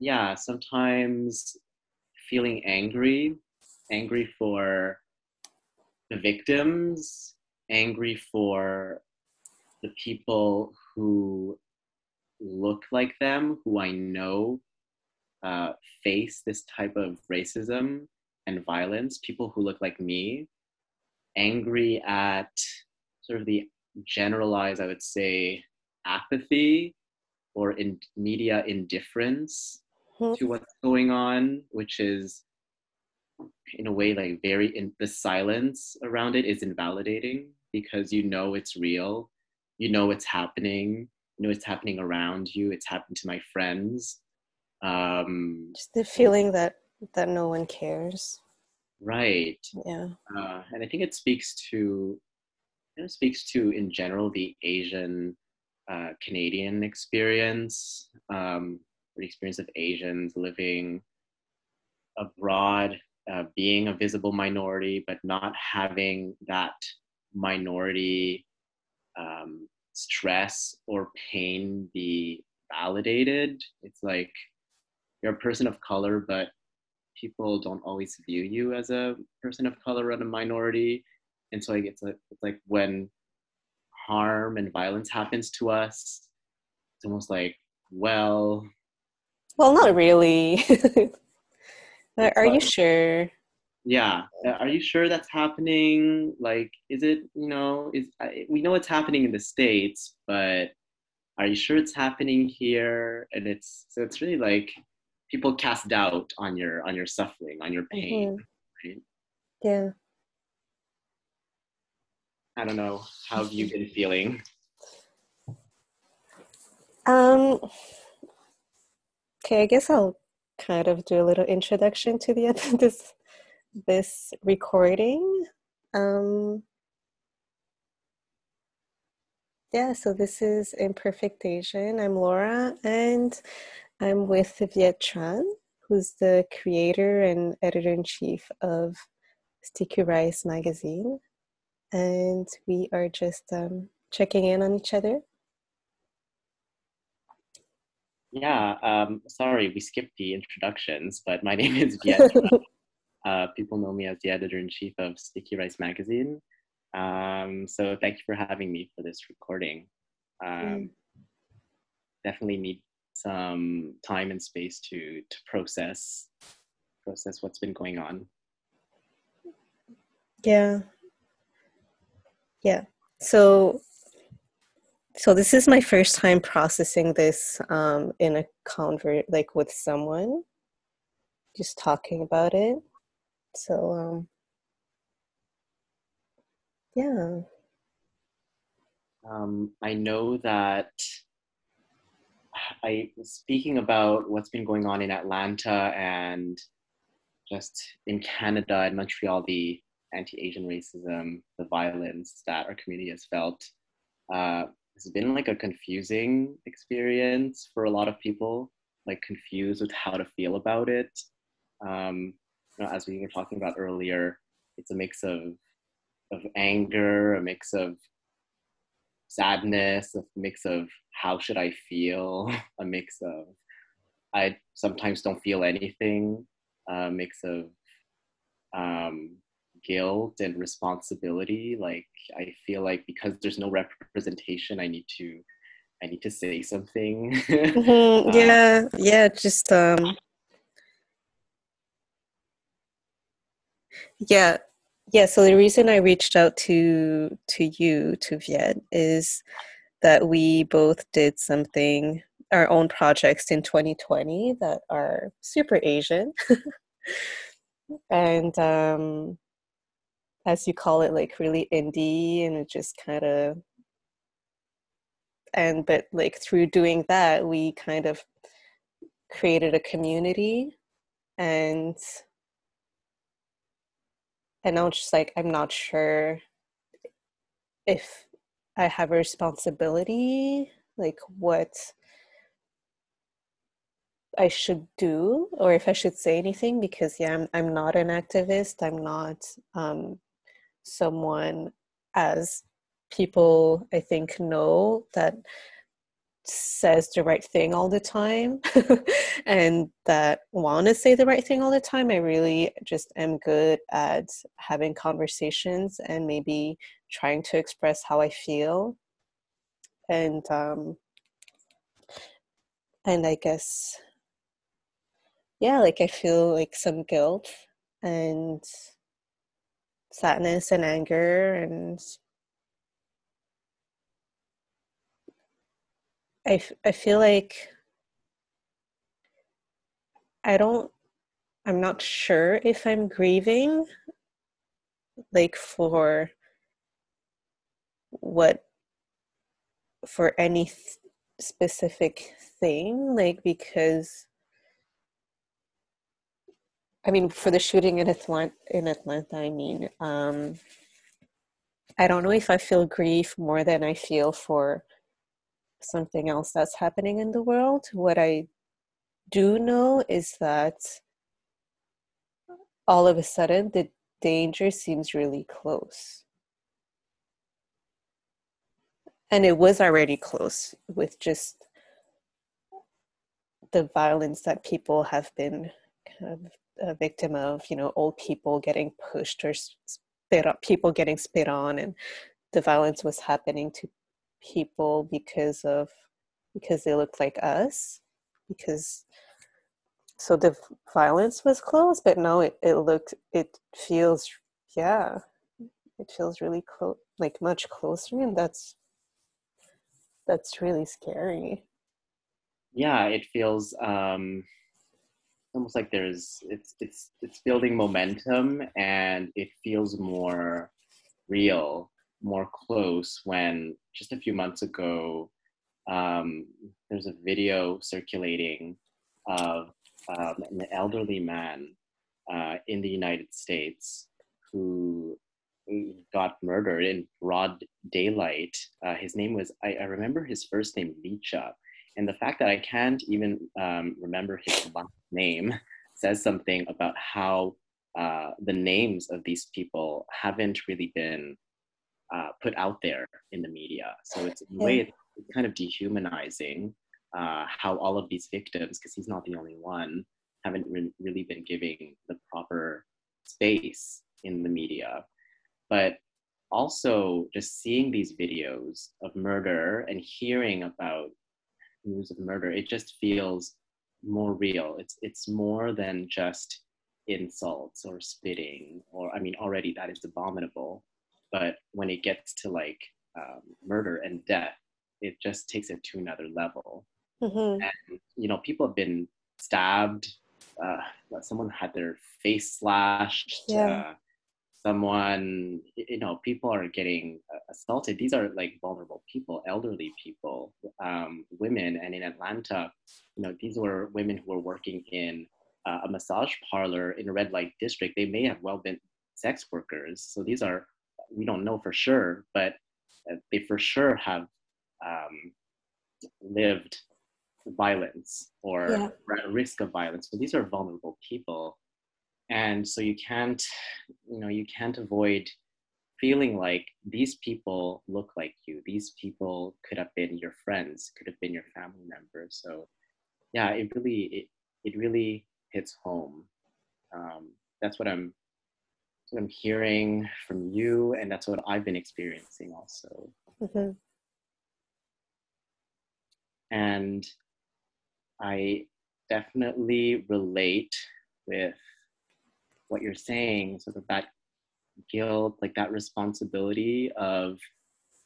yeah, sometimes feeling angry, angry for the victims, angry for the people who look like them, who I know uh, face this type of racism and violence, people who look like me, angry at sort of the generalized, I would say, apathy or in media indifference mm-hmm. to what's going on, which is in a way like very in the silence around it is invalidating because you know it's real, you know it's happening, you know it's happening around you, it's happened to my friends. Um, Just the feeling that that no one cares. Right. Yeah. Uh, and I think it speaks to it speaks to in general the Asian uh, Canadian experience, um, the experience of Asians living abroad, uh, being a visible minority, but not having that minority um, stress or pain be validated. It's like you're a person of color, but people don't always view you as a person of color or a minority. And so it's, like, it's like when harm and violence happens to us, it's almost like, well. Well, not really. Are you sure? Yeah. Are you sure that's happening? Like, is it, you know, is we know it's happening in the States, but are you sure it's happening here? And it's, so it's really like, people cast doubt on your on your suffering on your pain mm-hmm. right? yeah i don't know how have you been feeling um okay i guess i'll kind of do a little introduction to the this this recording um yeah so this is imperfect asian i'm laura and I'm with Viet Tran, who's the creator and editor in chief of Sticky Rice magazine. And we are just um, checking in on each other. Yeah, um, sorry, we skipped the introductions, but my name is Viet. uh, people know me as the editor in chief of Sticky Rice magazine. Um, so thank you for having me for this recording. Um, mm. Definitely need some time and space to to process process what's been going on yeah yeah so so this is my first time processing this um, in a convert like with someone. Just talking about it. So um yeah. Um, i know that I speaking about what's been going on in Atlanta and just in Canada and Montreal, the anti-Asian racism, the violence that our community has felt, uh, has been like a confusing experience for a lot of people. Like confused with how to feel about it. Um, you know, as we were talking about earlier, it's a mix of of anger, a mix of sadness, a mix of how should I feel, a mix of I sometimes don't feel anything, a mix of um, guilt and responsibility. Like I feel like because there's no representation, I need to I need to say something. mm-hmm. Uh, yeah, yeah, just um yeah yeah so the reason i reached out to to you to viet is that we both did something our own projects in 2020 that are super asian and um as you call it like really indie and it just kind of and but like through doing that we kind of created a community and and I was just like, I'm not sure if I have a responsibility, like what I should do, or if I should say anything, because yeah, I'm I'm not an activist. I'm not um, someone as people I think know that says the right thing all the time and that want to say the right thing all the time. I really just am good at having conversations and maybe trying to express how I feel. And um and I guess yeah, like I feel like some guilt and sadness and anger and I, I feel like I don't, I'm not sure if I'm grieving like for what, for any th- specific thing, like because. I mean, for the shooting in Atlanta, in Atlanta, I mean, um, I don't know if I feel grief more than I feel for something else that's happening in the world. What I do know is that all of a sudden the danger seems really close. And it was already close with just the violence that people have been kind of a victim of, you know, old people getting pushed or spit up, people getting spit on, and the violence was happening to people because of because they looked like us because so the violence was close but no it, it looked it feels yeah it feels really close like much closer and that's that's really scary. Yeah it feels um almost like there's it's it's it's building momentum and it feels more real more close when just a few months ago um, there's a video circulating of um, an elderly man uh, in the United States who got murdered in broad daylight. Uh, his name was, I, I, remember his first name, Licha. And the fact that I can't even um, remember his last name says something about how uh, the names of these people haven't really been uh, put out there in the media. So it's in a way it's kind of dehumanizing uh, how all of these victims, because he's not the only one, haven't re- really been giving the proper space in the media. But also just seeing these videos of murder and hearing about news of murder, it just feels more real. It's it's more than just insults or spitting or I mean already that is abominable but when it gets to like um, murder and death it just takes it to another level mm-hmm. and you know people have been stabbed uh, someone had their face slashed yeah. uh, someone you know people are getting uh, assaulted. These are like vulnerable people elderly people um, women. And in atlanta you know these were women who were working in uh, a massage parlor in a red light district. They may have well been sex workers. So these are we don't know for sure, but uh, they for sure have um, lived violence or yeah. at risk of violence. So these are vulnerable people, and so you can't, you know, you can't avoid feeling like these people look like you. These people could have been your friends, could have been your family members. So yeah, it really it, it really hits home. Um, that's what I'm what I'm hearing from you, and that's what I've been experiencing also. Mm-hmm. And I definitely relate with what you're saying, sort of that guilt, like that responsibility of,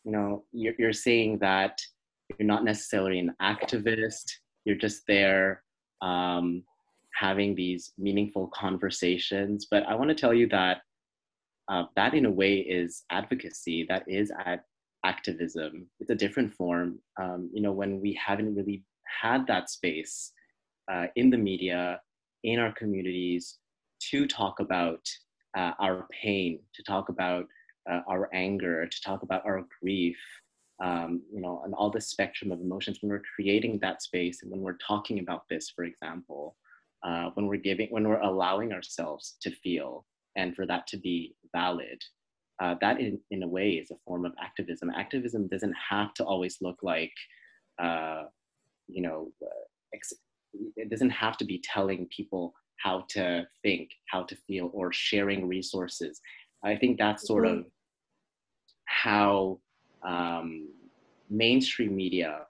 you know, you're, you're saying that you're not necessarily an activist, you're just there um, having these meaningful conversations. But I want to tell you that uh, that in a way is advocacy that is ad- activism it's a different form um, you know when we haven't really had that space uh, in the media in our communities to talk about uh, our pain to talk about uh, our anger to talk about our grief um, you know and all the spectrum of emotions when we're creating that space and when we're talking about this for example uh, when we're giving when we're allowing ourselves to feel and for that to be valid. Uh, that in, in a way is a form of activism. Activism doesn't have to always look like, uh, you know, ex- it doesn't have to be telling people how to think, how to feel, or sharing resources. I think that's sort mm-hmm. of how um, mainstream media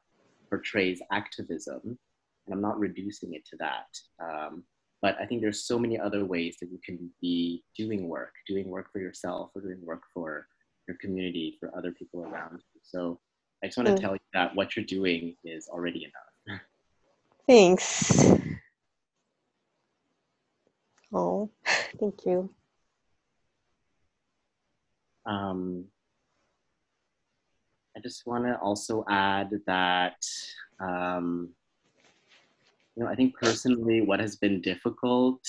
portrays activism. And I'm not reducing it to that. Um, but I think there's so many other ways that you can be doing work, doing work for yourself or doing work for your community, for other people around you. So I just want to mm. tell you that what you're doing is already enough. Thanks. Oh, thank you. Um, I just want to also add that, um, you know, I think personally, what has been difficult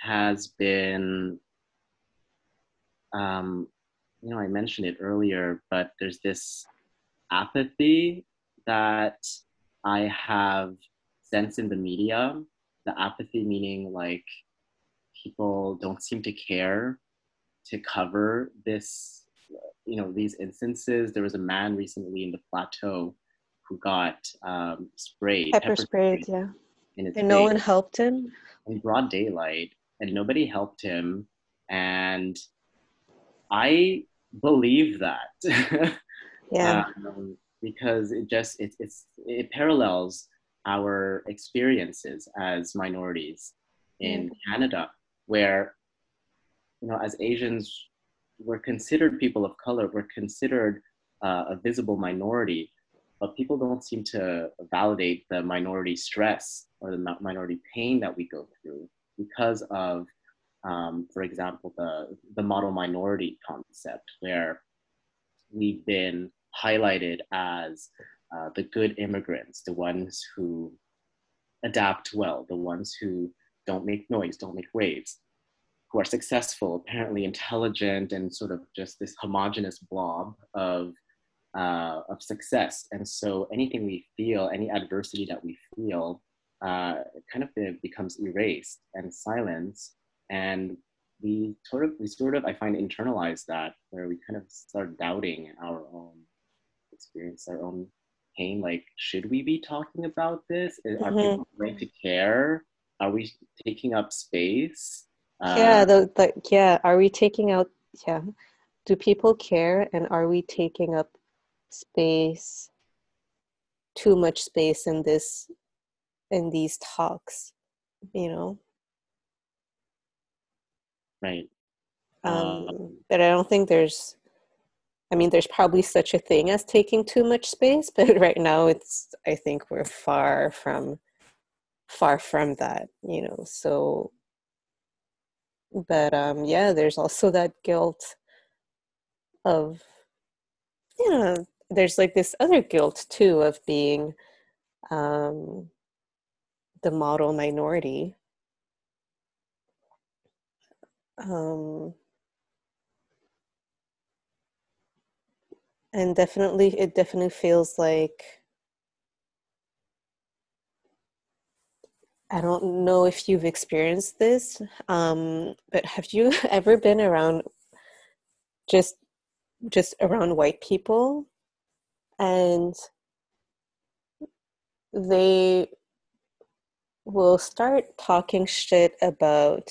has been, um, you know, I mentioned it earlier, but there's this apathy that I have sensed in the media. The apathy meaning like people don't seem to care to cover this you know these instances. There was a man recently in the plateau who got um, sprayed pepper, pepper sprayed, sprayed, yeah. and no one helped him? In broad daylight and nobody helped him and i believe that. Yeah. Um, because it just it, it's it parallels our experiences as minorities in canada where you know as asians we're considered people of color we're considered uh, a visible minority but people don't seem to validate the minority stress or the minority pain that we go through because of um, for example the, the model minority concept where we've been highlighted as uh, the good immigrants the ones who adapt well the ones who don't make noise don't make waves who are successful, apparently intelligent, and sort of just this homogenous blob of uh, of success. And so anything we feel, any adversity that we feel, uh, kind of becomes erased and silenced. And we sort of, we sort of, I find, internalize that where we kind of start doubting our own experience, our own pain. Like, should we be talking about this? Mm-hmm. Are people going to care? Are we taking up space? yeah, uh, the, the yeah. Are we taking out? Yeah. Do people care, and are we taking up space? Too much space in this, in these talks, you know. Right. Um, um, but I don't think there's. I mean, there's probably such a thing as taking too much space, but right now it's. I think we're far from, far from that, you know. So but um yeah there's also that guilt of you know there's like this other guilt too of being um the model minority um and definitely it definitely feels like I don't know if you've experienced this, um, but have you ever been around just just around white people? And they will start talking shit about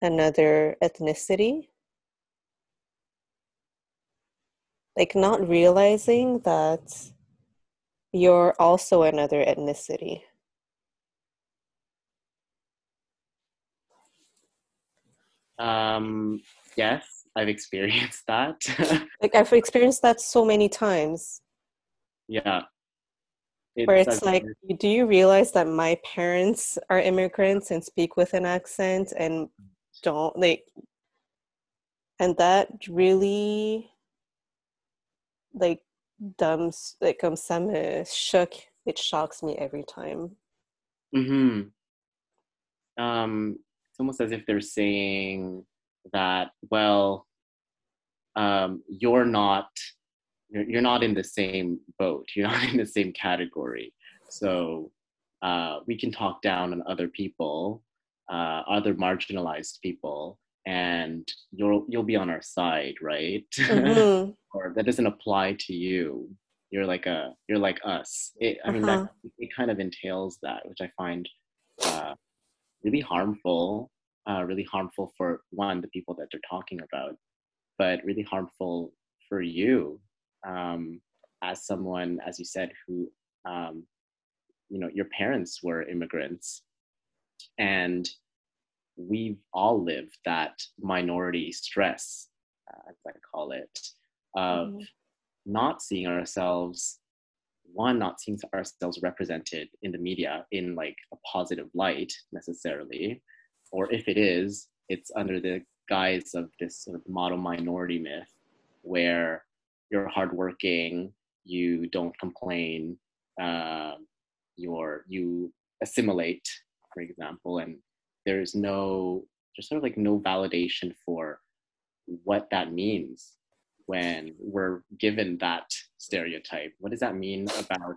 another ethnicity. Like not realizing that you're also another ethnicity Um, yes, I've experienced that. like I've experienced that so many times. Yeah. It's Where it's like, do you realize that my parents are immigrants and speak with an accent and don't like, and that really, like, dumbs like um some shook. It shocks me every time. Hmm. Um it's almost as if they're saying that well um, you're not you're, you're not in the same boat you're not in the same category so uh, we can talk down on other people uh, other marginalized people and you'll you'll be on our side right mm-hmm. or that doesn't apply to you you're like a you're like us it, i mean Uh-huh. that it kind of entails that which i find uh, really harmful uh, really harmful for one the people that they're talking about but really harmful for you um, as someone as you said who um, you know your parents were immigrants and we've all lived that minority stress uh, as i call it of Mhm. not seeing ourselves one not seeing ourselves represented in the media in like a positive light necessarily or if it is it's under the guise of this sort of model minority myth where you're hardworking you don't complain um, you're you assimilate for example and there's no there's sort of like no validation for what that means when we're given that stereotype? What does that mean about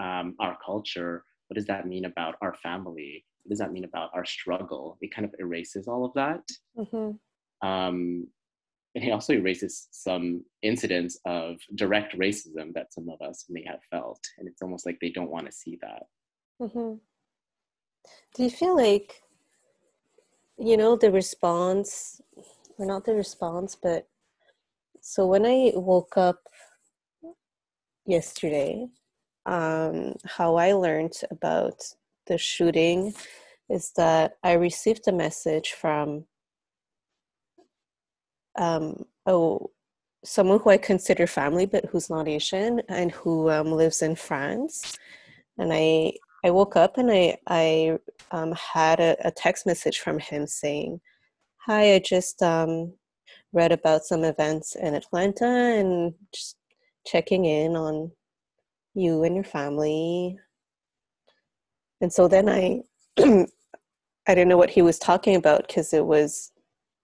um, our culture? What does that mean about our family? What does that mean about our struggle? It kind of erases all of that. Mhm. um, and it also erases some incidents of direct racism that some of us may have felt and it's almost like they don't want to see that. Mhm. Do you feel like, you know, the response, or not the response, but so when I woke up yesterday, um, how I learned about the shooting is that I received a message from um, oh, someone who I consider family, but who's not Asian and who um, lives in France. And I I woke up and I I um, had a, a text message from him saying, "Hi, I just um, read about some events in Atlanta and just checking in on you and your family." And so then I I didn't know what he was talking about because it was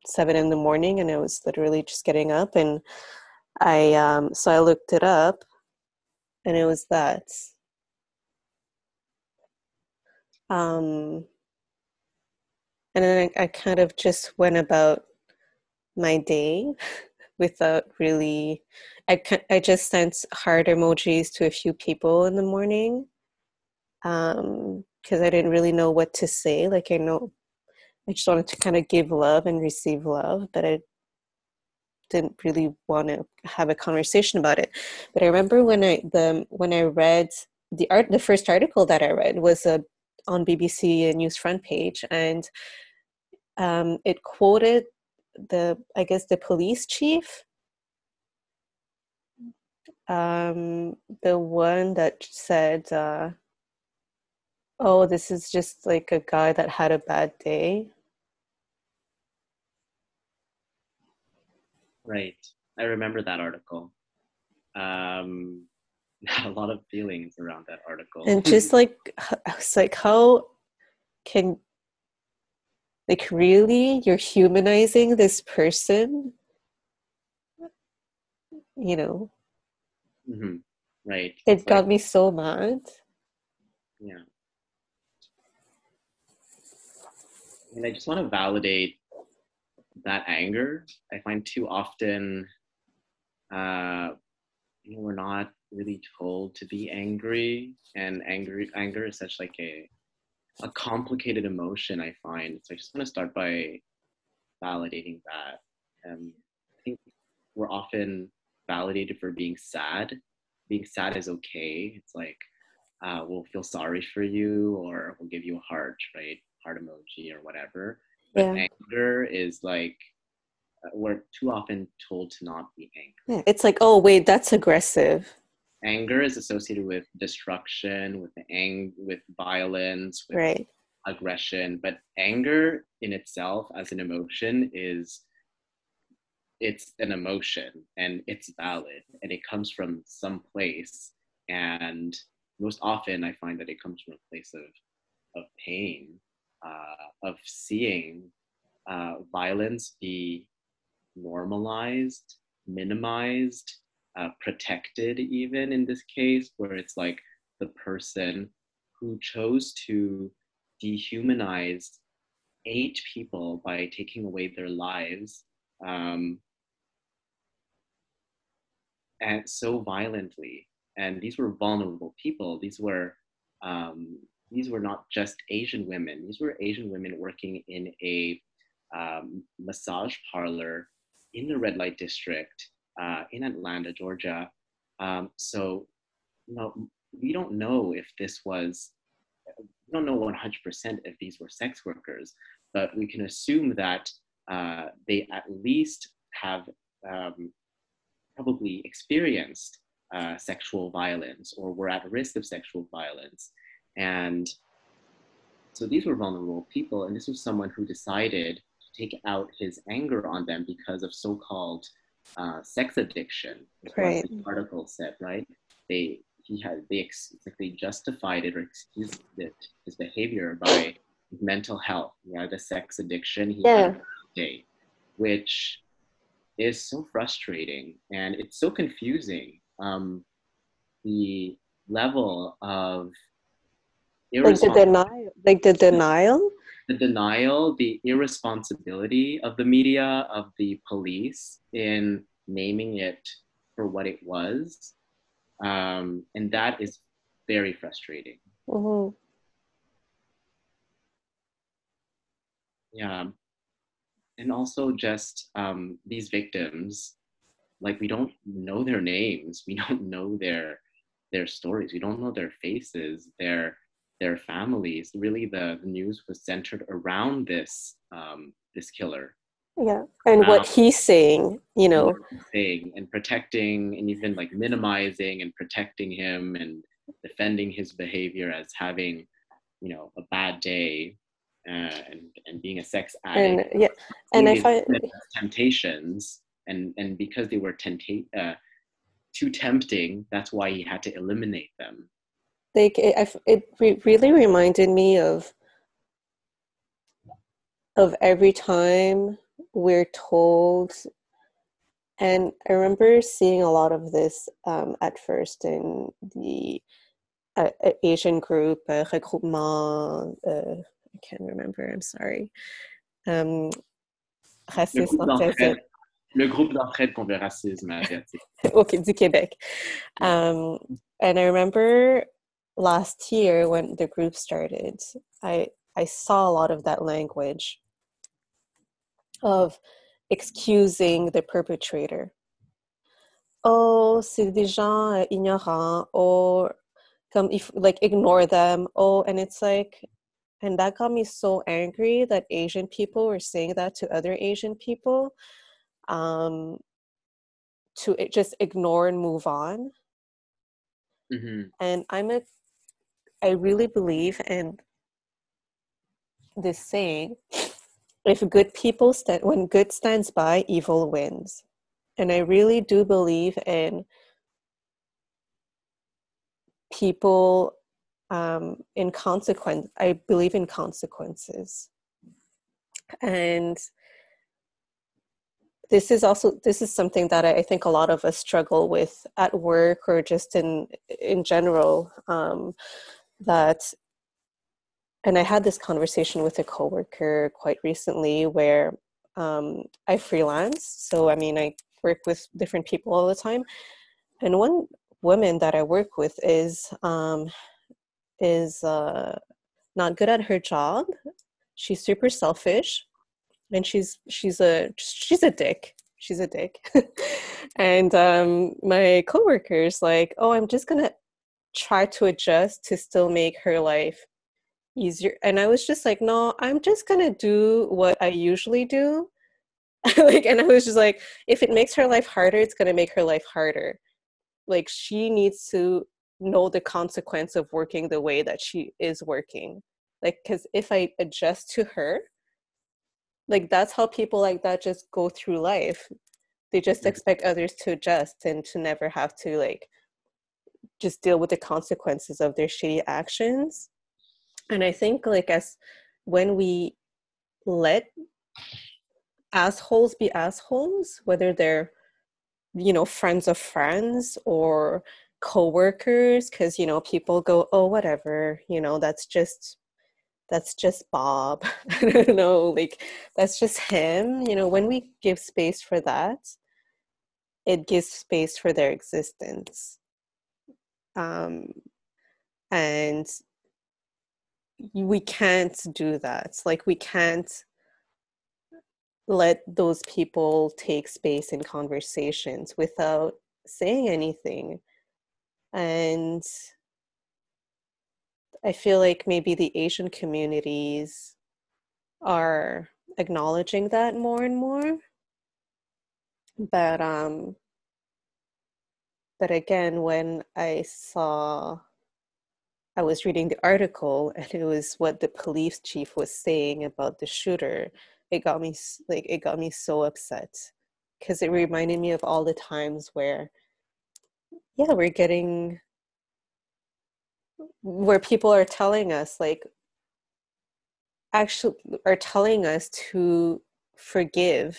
seven in the morning and I was literally just getting up and I um so I looked it up and it was that um and then I, I kind of just went about my day without really I I just sent heart emojis to a few people in the morning um because I didn't really know what to say like I know I just wanted to kind of give love and receive love, but I didn't really want to have a conversation about it. But I remember when I the when I read the art, the first article that I read was a on BBC News front page, and um, it quoted the I guess the police chief, um, the one that said, uh, "Oh, this is just like a guy that had a bad day." right. I remember that article. Um, a lot of feelings around that article. And just like h- it's like how can like really you're humanizing this person you know Mhm. right it got me so mad Yeah. And I just want to validate that anger. I find too often, uh, you know, we're not really told to be angry, and angry anger is such like a a complicated emotion. I find so. I just want to start by validating that. Um, I think we're often validated for being sad. Being sad is okay. It's like uh, we'll feel sorry for you or we'll give you a heart, right? Heart emoji or whatever. But yeah anger is like, uh, we're too often told to not be angry. yeah it's like oh wait that's aggressive Anger is associated with destruction, with ang- with violence, with right aggression. But anger in itself as an emotion is it's an emotion and it's valid and it comes from some place and most often i find that it comes from a place of of pain uh, of seeing uh, violence be normalized minimized uh, protected even in this case where it's like the person who chose to dehumanize eight people by taking away their lives um, and so violently and these were vulnerable people. These were um, these were not just Asian women. These were Asian women working in a um, massage parlor in the red light district uh, in Atlanta, Georgia. Um, so, you know, we don't know if this was, we don't know 100% if these were sex workers, but we can assume that uh, they at least have um, probably experienced uh, sexual violence or were at risk of sexual violence. And so these were vulnerable people, and this was someone who decided to take out his anger on them because of so-called uh, sex addiction. Right. The article said, right? They he had they ex- like they justified it or excused it his behavior by mental health. Yeah, the sex addiction he Yeah. had day, which is so frustrating and it's so confusing. Um, the level of Like the denial, like the denial. The denial, the irresponsibility of the media, of the police in naming it for what it was. Um, and that is very frustrating. Mhm. Yeah. And also just um, these victims, like we don't know their names, we don't know their their stories, we don't know their faces, their their families. Really, the, the news was centered around this um, this killer. Yeah, and what Um, he's saying, you know, saying and protecting and even like minimizing and protecting him and defending his behavior as having you know a bad day uh, and and being a sex addict and yeah, and I find temptations and and because they were tempta- uh, too tempting that's why he had to eliminate them like it, it re- really reminded me of of every time we're told and i remember seeing a lot of this um, at first in the uh, uh, asian group uh, regroupement uh, i can't remember i'm sorry. Um, le groupe anti- le groupe d'entraide contre le racisme asiatique okay, du Québec. Um, and I remember last year when the group started, I I saw a lot of that language of excusing the perpetrator. Oh, c'est des gens ignorants, or come if like ignore them. Oh, and it's like, and that got me so angry that Asian people were saying that to other Asian people. Um, to just ignore and move on. Mhm. And I'm a, I really believe in this saying: if good people stand, when good stands by, evil wins. And I really do believe in people um, in consequence. I believe in consequences, and this is also this is something that I, think a lot of us struggle with at work or just in in general. Um, that, and I had this conversation with a coworker quite recently where um, I freelance. So I mean, I work with different people all the time, and one woman that I work with is um, is uh, not good at her job. She's super selfish and she's she's a she's a dick she's a dick and um my coworkers like oh i'm just gonna try to adjust to still make her life easier. And i was just like no i'm just gonna do what i usually do. Like and i was just like if it makes her life harder it's gonna make her life harder. Like she needs to know the consequence of working the way that she is working. Like because if i adjust to her like that's how people like that just go through life. They just expect others to adjust and to never have to like just deal with the consequences of their shitty actions. And i think like as when we let assholes be assholes whether they're you know friends of friends or co-workers because you know people go oh whatever you know that's just that's just bob. I don't know like that's just him you know when we give space for that it gives space for their existence um, and we can't do that. Like we can't let those people take space in conversations without saying anything. And i feel like maybe the asian communities are acknowledging that more and more. But um but again when i saw i was reading the article and it was what the police chief was saying about the shooter it got me like it got me so upset. Because it reminded me of all the times where yeah we're getting where people are telling us like actually are telling us to forgive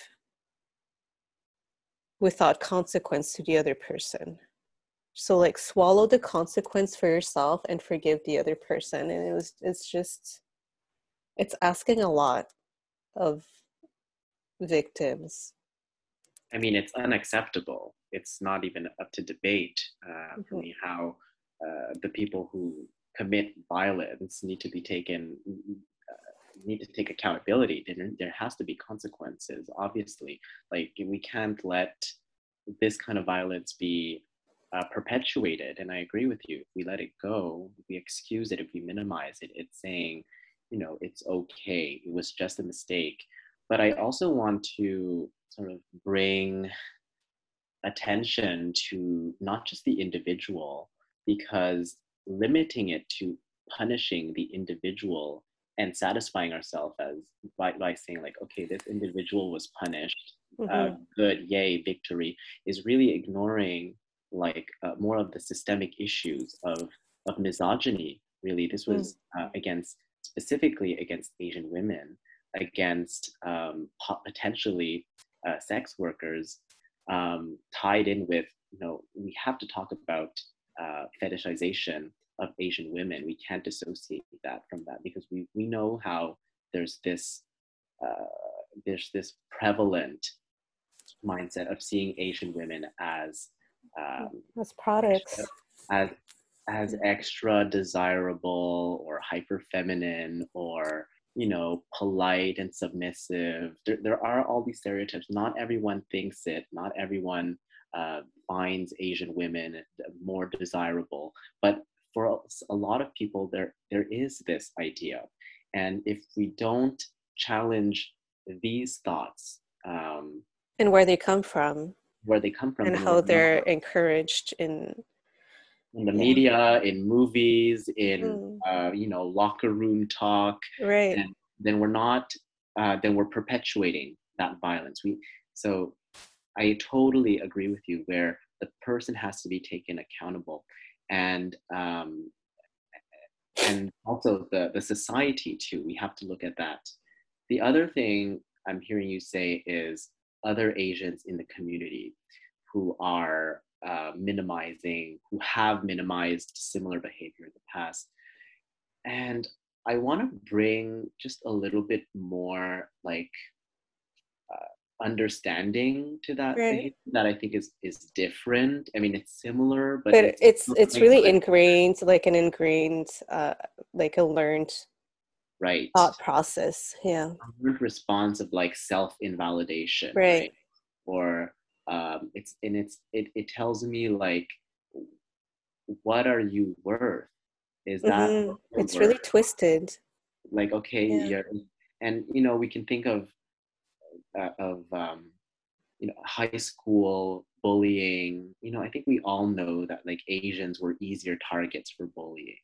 without consequence to the other person so like swallow the consequence for yourself and forgive the other person and it was it's just it's asking a lot of victims i mean it's unacceptable it's not even up to debate uh, mm-hmm. for me how uh, the people who commit violence need to be taken need to take accountability. There, there has to be consequences, obviously. Like we can't let this kind of violence be uh, perpetuated. And I agree with you. If we let it go, we excuse it, if we minimize it, it's saying, you know, it's okay. It was just a mistake. But I also want to sort of bring attention to not just the individual, because limiting it to punishing the individual and satisfying ourselves as by, by saying like okay this individual was punished uh, mm-hmm. uh, good yay victory is really ignoring like uh, more of the systemic issues of of misogyny really this was mm. uh, against specifically against asian women against um, potentially uh, sex workers um, tied in with you know we have to talk about uh, fetishization of Asian women. We can't dissociate that from that because we, we know how there's this uh, there's this prevalent mindset of seeing Asian women as um, as products, as as extra desirable or hyper feminine or you know polite and submissive. There, there are all these stereotypes. Not everyone thinks it. Not everyone uh, finds Asian women more desirable, but for a lot of people, there there is this idea, and if we don't challenge these thoughts um, and where they come from, where they come from, and how they're encouraged in in the yeah. media, in movies, in mm. uh, you know locker room talk, right? And then we're not, uh, then we're perpetuating that violence. We so I totally agree with you where the person has to be taken accountable and um, and also the the society too. We have to look at that. The other thing I'm hearing you say is other Asians in the community who are uh, minimizing, who have minimized similar behavior in the past. And I want to bring just a little bit more like understanding to that right. that I think is is different. I mean, it's similar, but, but it's it's, it's really ingrained, like an ingrained, uh, like a learned right thought process. Yeah, response of like self invalidation, right. right? Or um, it's and it's it it tells me like, what are you worth? Is that mm-hmm. it's worth? really twisted? Like okay, yeah. you're, and you know we can think of uh, of um, you know high school bullying you know i think we all know that like asians were easier targets for bullying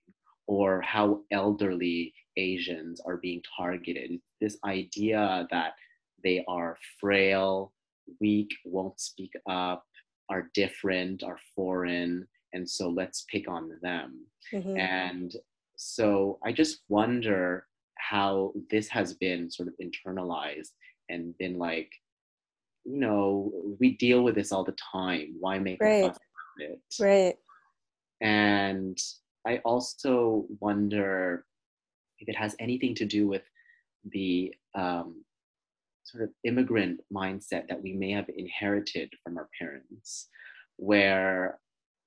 or how elderly asians are being targeted this idea that they are frail weak won't speak up are different are foreign and so let's pick on them mm-hmm. and so i just wonder how this has been sort of internalized and been like, you know, we deal with this all the time. Why make right. a fuss about it? Right. And I also wonder if it has anything to do with the um, sort of immigrant mindset that we may have inherited from our parents, where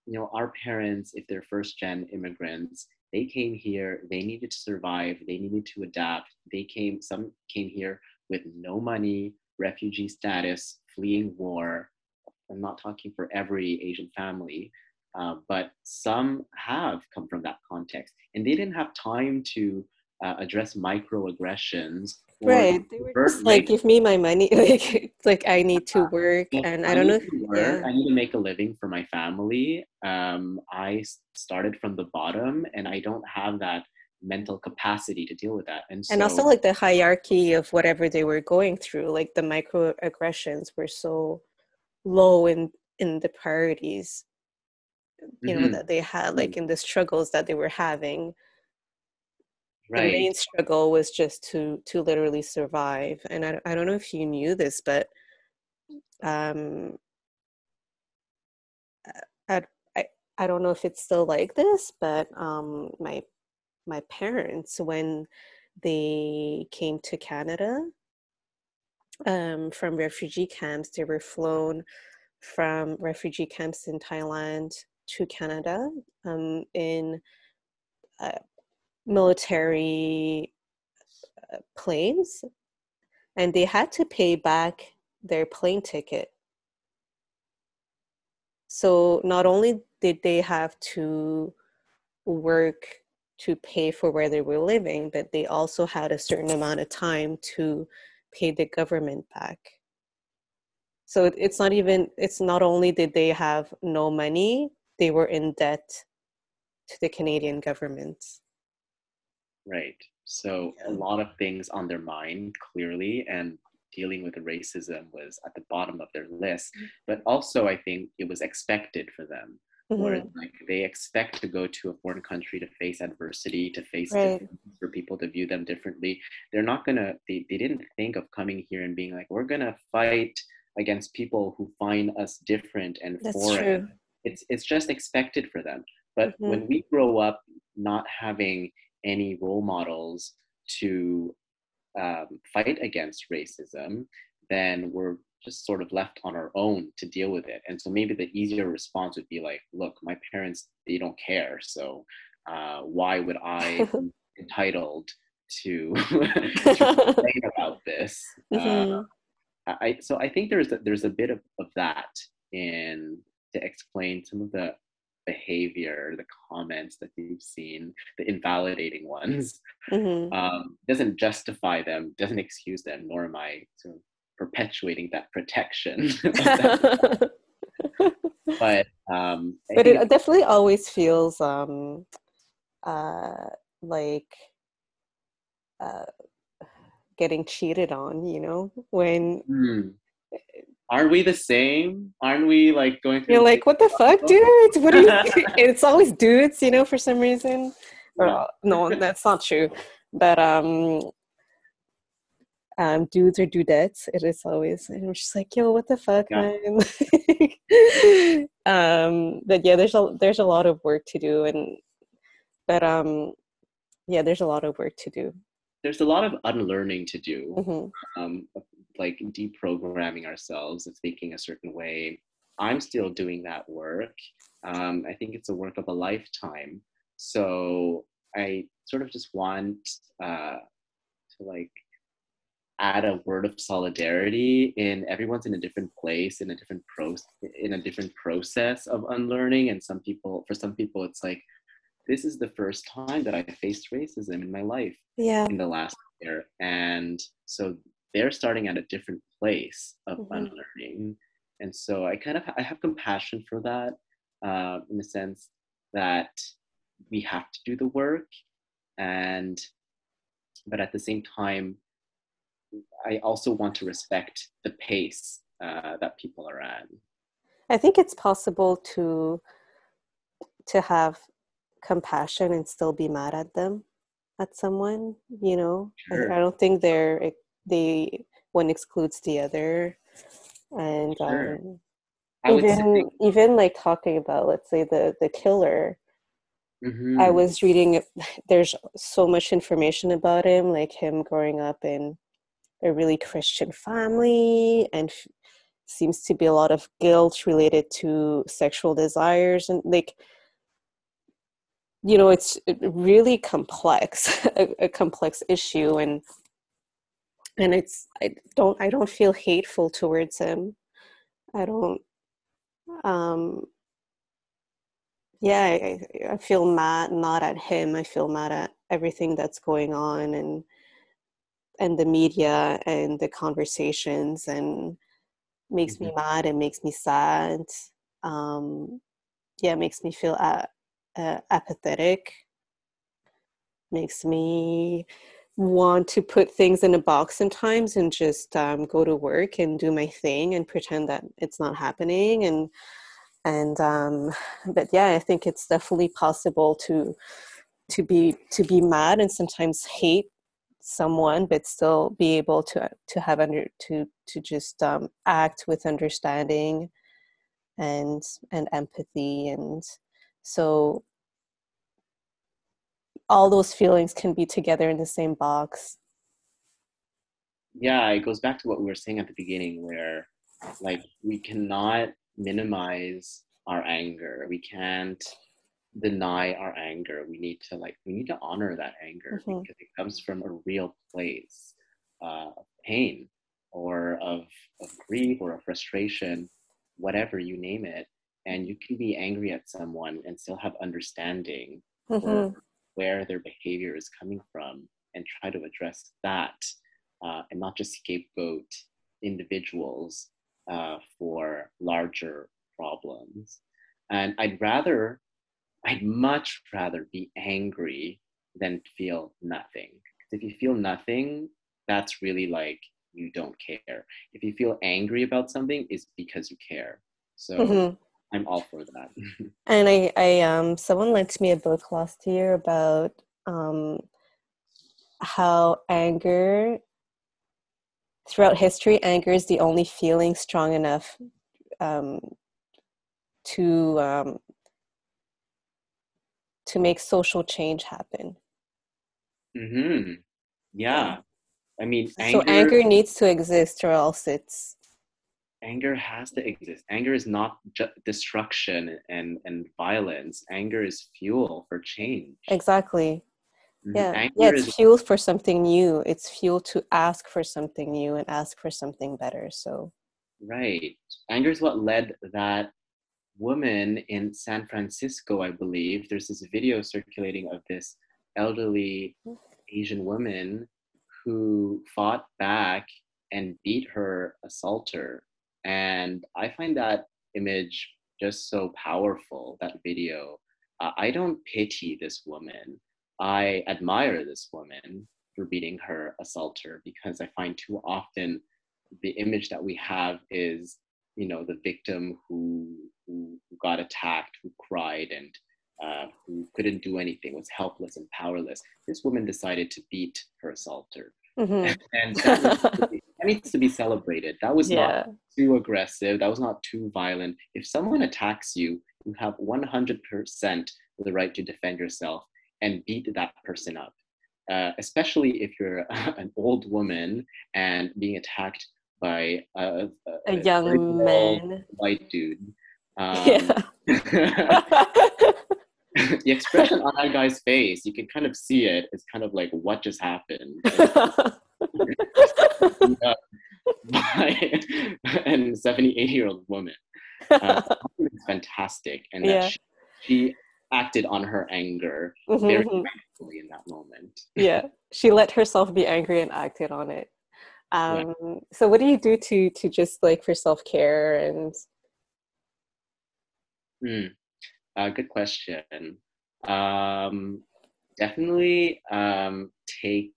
you know, our parents, if they're first gen immigrants, they came here, they needed to survive, they needed to adapt. They came, some came here with no money, refugee status, fleeing war. I'm not talking for every Asian family, uh, but some have come from that context and they didn't have time to uh, address microaggressions right. they were just like give me my money. Like like i need to work and i, I don't know work, yeah. i need to make a living for my family. Um, i started from the bottom and i don't have that mental capacity to deal with that. And so, and also like the hierarchy of whatever they were going through like the microaggressions were so low in in the priorities you know mm-hmm. that they had like in the struggles that they were having right. the main struggle was just to to literally survive and i, I don't know if you knew this but um I, I i don't know if it's still like this but um my my parents when they came to canada um from refugee camps they were flown from refugee camps in thailand to canada um in uh, military uh, planes and they had to pay back their plane ticket. So not only did they have to work to pay for where they were living, but they also had a certain amount of time to pay the government back. So it's not even, it's not only did they have no money, they were in debt to the Canadian government. Right. So a lot of things on their mind clearly, and dealing with the racism was at the bottom of their list. Mm-hmm. But also, I think it was expected for them. Mm-hmm. Where like they expect to go to a foreign country to face adversity, to face right. for people to view them differently. They're not gonna. They, they didn't think of coming here and being like, we're gonna fight against people who find us different and That's foreign. True. It's it's just expected for them. But mm-hmm. when we grow up not having any role models to um, fight against racism, then we're just sort of left on our own to deal with it. And so maybe the easier response would be like, look, my parents, they don't care. So uh, why would I be entitled to, to complain about this? Mm-hmm. Uh, I, so I think there's a, there's a bit of, of that in to explain some of the behavior, the comments that you've seen, the invalidating ones, mm-hmm. um, doesn't justify them, doesn't excuse them, nor am I sort of perpetuating that protection. but um, but it definitely always feels um, uh, like uh, getting cheated on, you know, when. Mm aren't we the same? Aren't we like going through? You're like, what the fuck, dudes? What are you? it's always dudes, you know, for some reason. Or, no, that's not true. But um, um, dudes or dudettes. It is always, and I'm just like, yo, what the fuck, yeah. man. um, but yeah, there's a there's a lot of work to do, and but um, yeah, there's a lot of work to do. There's a lot of unlearning to do. Mm-hmm. Um, like deprogramming ourselves of thinking a certain way. I'm still doing that work. Um, I think it's a work of a lifetime. So I sort of just want uh, to like add a word of solidarity in everyone's in a different place in a different pro in a different process of unlearning and some people for some people it's like this is the first time that i faced racism in my life yeah in the last year and so they're starting at a different place of mm-hmm. unlearning and so i kind of i have compassion for that uh, in the sense that we have to do the work and but at the same time i also want to respect the pace uh, that people are at i think it's possible to to have compassion and still be mad at them at someone you know sure. I, I, don't think they're they one excludes the other and sure. um, even even like talking about let's say the the killer mm-hmm. i was reading there's so much information about him like him growing up in a really christian family and seems to be a lot of guilt related to sexual desires and like you know it's really complex a, a, complex issue and and it's i don't i don't feel hateful towards him. I don't um yeah I, I feel mad not at him. I feel mad at everything that's going on and and the media and the conversations and makes mm-hmm. me mad and makes me sad. Um yeah makes me feel a- uh, apathetic. Makes me want to put things in a box sometimes and just um, go to work and do my thing and pretend that it's not happening and and um, but yeah i think it's definitely possible to to be to be mad and sometimes hate someone but still be able to to have under to to just um, act with understanding and and empathy and so all those feelings can be together in the same box yeah it goes back to what we were saying at the beginning where like we cannot minimize our anger we can't deny our anger we need to like we need to honor that anger mm-hmm. because it comes from a real place uh, of pain or of, of grief or of frustration whatever you name it and you can be angry at someone and still have understanding mm-hmm. Where their behavior is coming from and try to address that uh, and not just scapegoat individuals uh, for larger problems and i'd rather I'd much rather be angry than feel nothing. If you feel nothing, that's really like you don't care. If you feel angry about something, it's because you care. So mm-hmm. I'm all for that. and I, I, um, someone lent me a book last year about um, how anger, throughout history, anger is the only feeling strong enough um, to um, to make social change happen. Hmm. Yeah. I mean, anger, so anger needs to exist, or else it's anger has to exist. Anger is not ju- destruction and and violence. Anger is fuel for change. Exactly. Mm-hmm. Yeah, anger yeah. It's is- fuel for something new. It's fuel to ask for something new and ask for something better. So. Right. Anger is what led that woman in San Francisco, I believe. There's this video circulating of this elderly Asian woman who fought back and beat her assaulter. And I find that image just so powerful, that video. Uh, I don't pity this woman. I admire this woman for beating her assaulter because I find too often the image that we have is you know the victim who who, got attacked who cried and uh, who couldn't do anything was helpless and powerless this woman decided to beat her assaulter mm-hmm. and, that, needs be, that, needs to be celebrated that was yeah. not too aggressive that was not too violent if someone attacks you you have 100% the right to defend yourself and beat that person up uh, especially if you're an old woman and being attacked by a, a, a young man, white dude. Um, yeah. the expression on that guy's face, you can kind of see it. It's kind of like, what just happened? by a 78 year old woman. Uh, it's fantastic. And yeah. she, she, acted on her anger mm-hmm, very mm-hmm. in that moment. yeah. She let herself be angry and acted on it um yeah. so what do you do to to just like for self-care and mm, uh, good question um definitely um take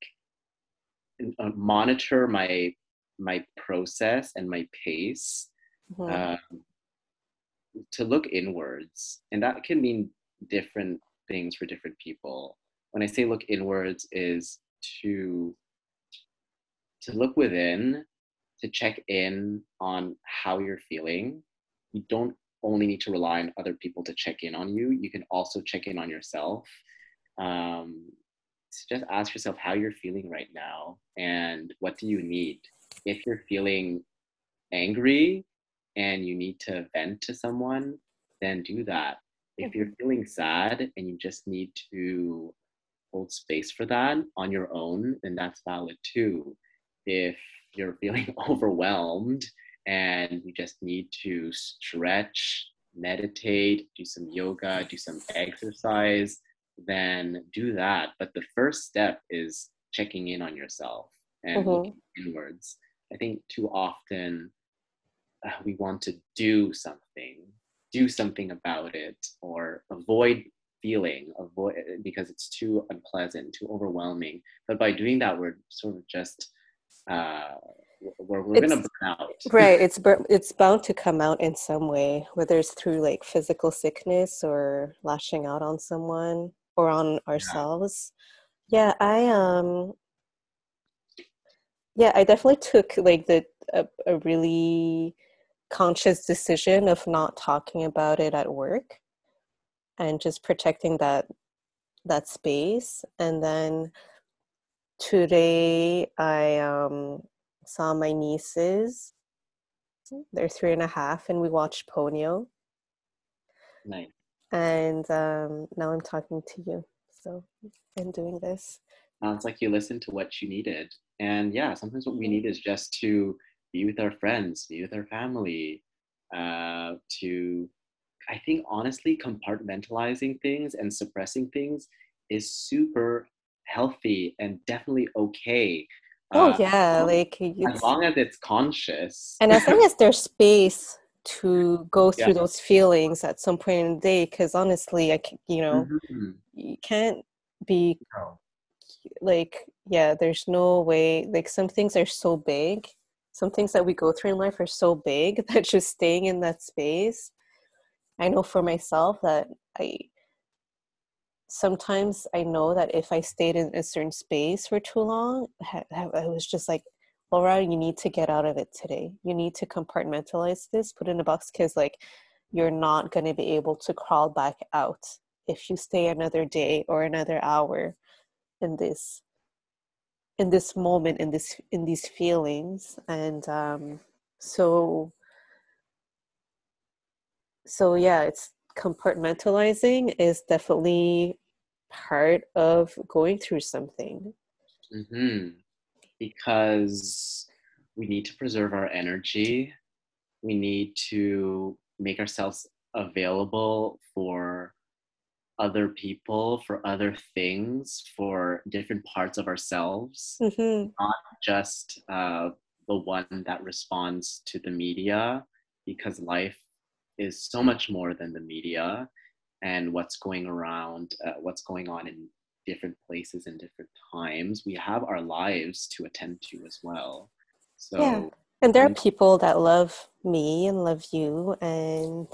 monitor my my process and my pace mm-hmm. uh, to look inwards and that can mean different things for different people when i say look inwards is to to look within, to check in on how you're feeling. You don't only need to rely on other people to check in on you, you can also check in on yourself. Um, just ask yourself how you're feeling right now and what do you need. If you're feeling angry, and you need to vent to someone, then do that. If you're feeling sad and you just need to hold space for that on your own, then that's valid too. If you're feeling overwhelmed and you just need to stretch, meditate, do some yoga, do some exercise, then do that. But the first step is checking in on yourself and mm-hmm. looking inwards. I think too often uh, we want to do something, do something about it, or avoid feeling, avoid because it's too unpleasant, too overwhelming. But by doing that, we're sort of just uh, we're, we're gonna burn out. right. It's it's bound to come out in some way, whether it's through like physical sickness or lashing out on someone or on ourselves. Yeah, yeah I um yeah, I definitely took like the a, a really conscious decision of not talking about it at work and just protecting that that space. And then today i um, saw my nieces. They're three and a half and we watched ponyo. Nice and um, now i'm talking to you so i'm doing this sounds like you listened to what you needed and yeah sometimes what we need is just to be with our friends, be with our family, uh, to, I think honestly, compartmentalizing things and suppressing things is super healthy and definitely okay. Oh, uh, yeah. Like, as long as it's conscious. And as long as there's space to go through yeah. those feelings at some point in the day, because honestly, I, you know, mm-hmm. you can't be no. like, yeah, there's no way, like, some things are so big some things that we go through in life are so big that just staying in that space i know for myself that i sometimes i know that if i stayed in a certain space for too long i was just like laura you need to get out of it today. You need to compartmentalize this put in a box because like you're not going to be able to crawl back out if you stay another day or another hour in this in this moment in this in these feelings. And um so so yeah it's compartmentalizing is definitely part of going through something. Mm-hmm. Because we need to preserve our energy we need to make ourselves available for other people, for other things, for different parts of ourselves, mm-hmm. not just uh, the one that responds to the media, because life is so much more than the media and what's going around, uh, what's going on in different places and different times. We have our lives to attend to as well. So, yeah. And there are people that love me and love you, and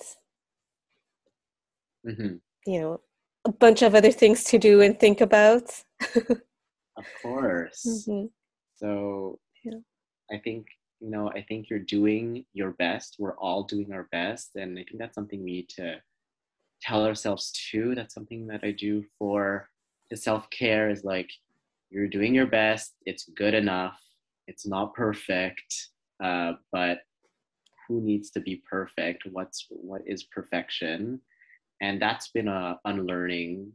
mm-hmm. you know, a bunch of other things to do and think about. of course. Mm-hmm. So yeah. I think you know I think you're doing your best. We're all doing our best, and I think that's something we need to tell ourselves too. That's something that I do for self care is like you're doing your best. It's good enough. It's not perfect, uh, but who needs to be perfect? What's what is perfection? and that's been a unlearning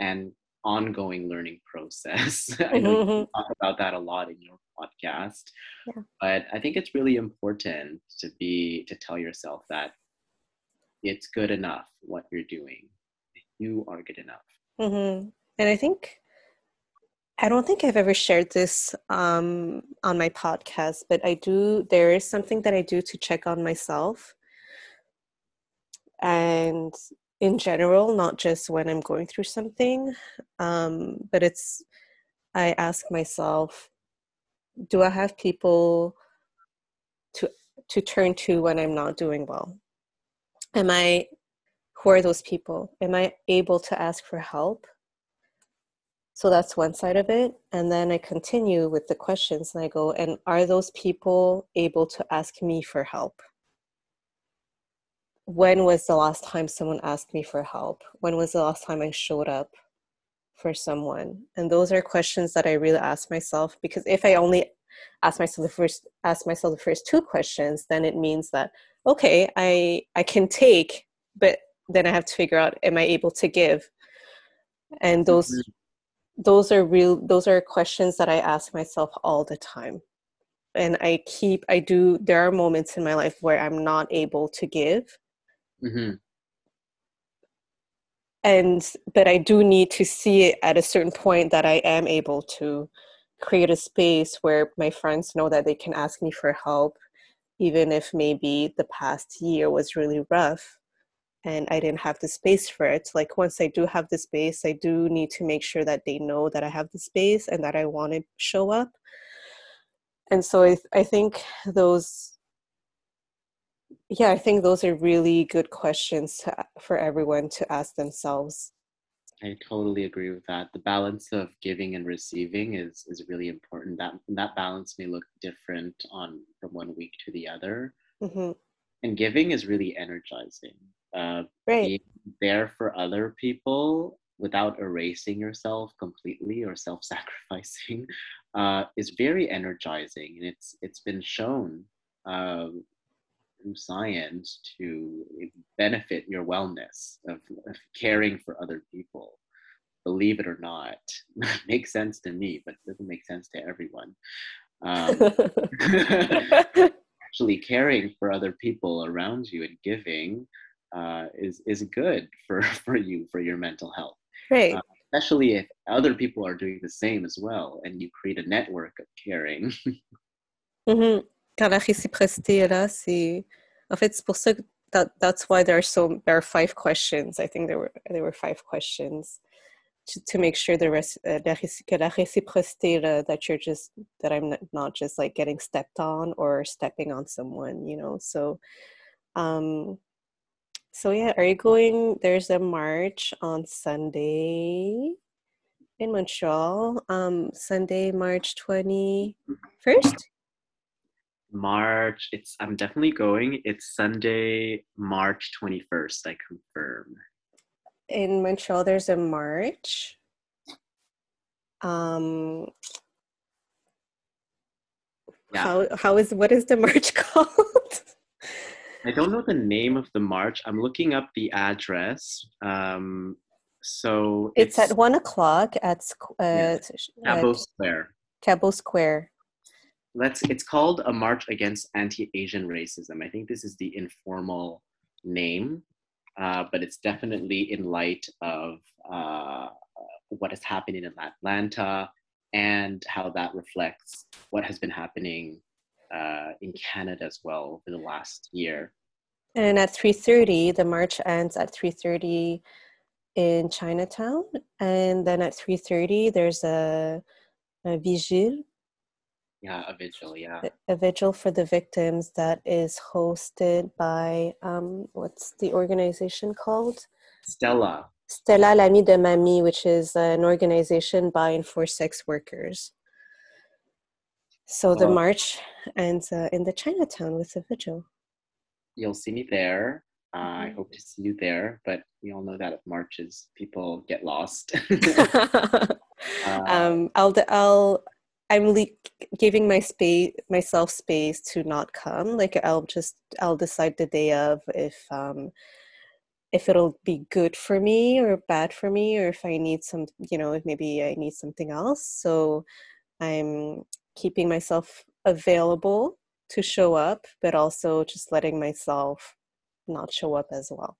and ongoing learning process. I know mm-hmm. you talk about that a lot in your podcast, yeah. but I think it's really important to be to tell yourself that it's good enough what you're doing. You are good enough. Mm-hmm. And I think I don't think I've ever shared this um, on my podcast, but I do. There is something that I do to check on myself, and in general, not just when I'm going through something. Um, but it's, I ask myself, do I have people to to turn to when I'm not doing well? Am I who are those people? Am I able to ask for help? So that's one side of it. And then I continue with the questions and I go, and are those people able to ask me for help? when was the last time someone asked me for help? When was the last time I showed up for someone? And those are questions that I really ask myself because if I only ask myself the first ask myself the first two questions then it means that okay i i can take but then i have to figure out am i able to give and those. Those are real those are questions that i ask myself all the time. And i keep i do there are moments in my life where i'm not able to give. Mm-hmm. and but i do need to see it at a certain point that i am able to create a space where my friends know that they can ask me for help even if maybe the past year was really rough and I didn't have the space for it. Like once I do have the space, I do need to make sure that they know that I have the space and that I want to show up. And so I, I think those, yeah, I think those are really good questions to, for everyone to ask themselves. I totally agree with that. The balance of giving and receiving is is really important. That that balance may look different on from one week to the other. Mm-hmm. And giving is really energizing uh, right. being there for other people without erasing yourself completely or self-sacrificing uh, is very energizing. And it's it's been shown uh, through science to benefit your wellness of, of, caring for other people. Believe it or not makes sense to me but doesn't make sense to everyone. Um, actually caring for other people around you and giving uh, is is good for for you for your mental health. Right uh, especially if other people are doing the same as well and you create a network of caring. Mm-hmm. car la réciprocité est là c'est en fait c'est pour ça que that, that's why there are so there are five questions. I think there were there were five questions to, to make sure the rest uh, la réciprocité uh, that you're just that i'm not, not just like getting stepped on or stepping on someone you know? So um so yeah, are you going? There's a march on Sunday in Montreal. Um, Sunday, March twenty first. March. It's. I'm definitely going. It's Sunday, March twenty first. I confirm. In Montreal, there's a march. Um. Yeah. How how is what is the march called? I don't know the name of the march. I'm looking up the address. Um, so it's, it's, at one o'clock at uh, Cabot Square. Cabot Square. Let's. It's called a march against anti-Asian racism. I think this is the informal name, uh, but it's definitely in light of uh, what is happening in Atlanta and how that reflects what has been happening uh, in Canada as well over the last year. And at 3:30, the march ends at 3:30 in Chinatown, and then at 3:30 there's a, a vigil. Yeah, a vigil. Yeah, a, a, vigil for the victims that is hosted by um, what's the organization called? Stella. Stella l'amie de Maimie, which is an organization by and for sex workers. So the march ends uh, in the Chinatown with the vigil. You'll see me there. Uh, I mm-hmm. hope to see you there, but we all know that at marches, people get lost. uh, um, I'll, I'll, I'm le- giving my space, myself space to not come. Like I'll just, I'll decide the day of if, um, if it'll be good for me or bad for me, or if I need some, you know, if maybe I need something else. So I'm keeping myself available to show up, but also just letting myself not show up as well.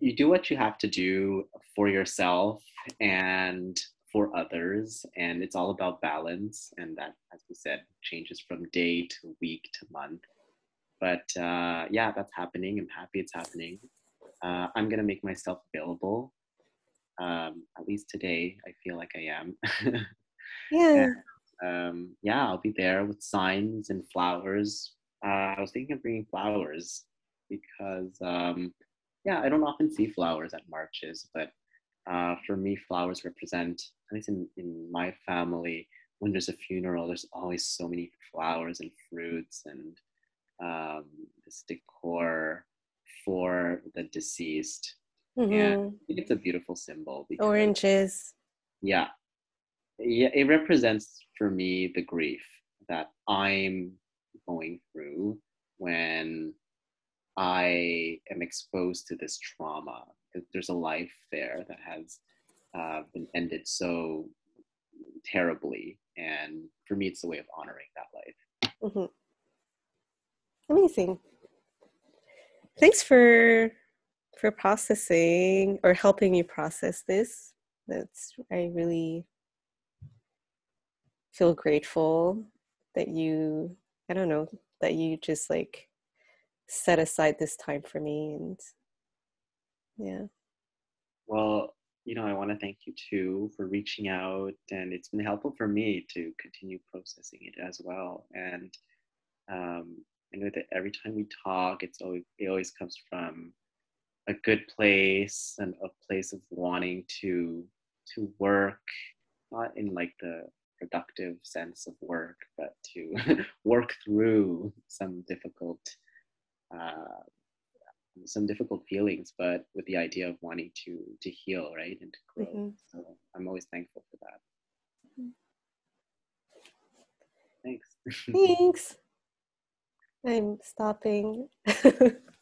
You do what you have to do for yourself and for others, and it's all about balance. And that, as we said, changes from day to week to month. But uh, yeah, that's happening. I'm happy it's happening. Uh, I'm gonna make myself available. Um, at least today, I feel like I am. yeah um, yeah, I'll be there with signs and flowers. Uh, I was thinking of bringing flowers because, um, yeah, I don't often see flowers at marches, but uh, for me, flowers represent, at least in, in my family, when there's a funeral, there's always so many flowers and fruits and um, this decor for the deceased. Mm-hmm. And I think it's a beautiful symbol. Because, Oranges. Yeah. Yeah, it represents for me the grief that I'm going through when I am exposed to this trauma. There's a life there that has uh, been ended so terribly, and for me, it's a way of honoring that life. Mm-hmm. Amazing. Thanks for for processing or helping me process this. That's I really feel grateful that you I don't know that you just like set aside this time for me and yeah. Well, you know, I want to thank you too for reaching out, and it's been helpful for me to continue processing it as well. And um, I know that every time we talk, it's always it always comes from a good place and a place of wanting to to work, not in like the productive sense of work, but to work through some difficult uh, some difficult feelings, but with the idea of wanting to to heal, right, and to grow. Mm-hmm. So I'm always thankful for that. Mm-hmm. Thanks. Thanks. I'm stopping.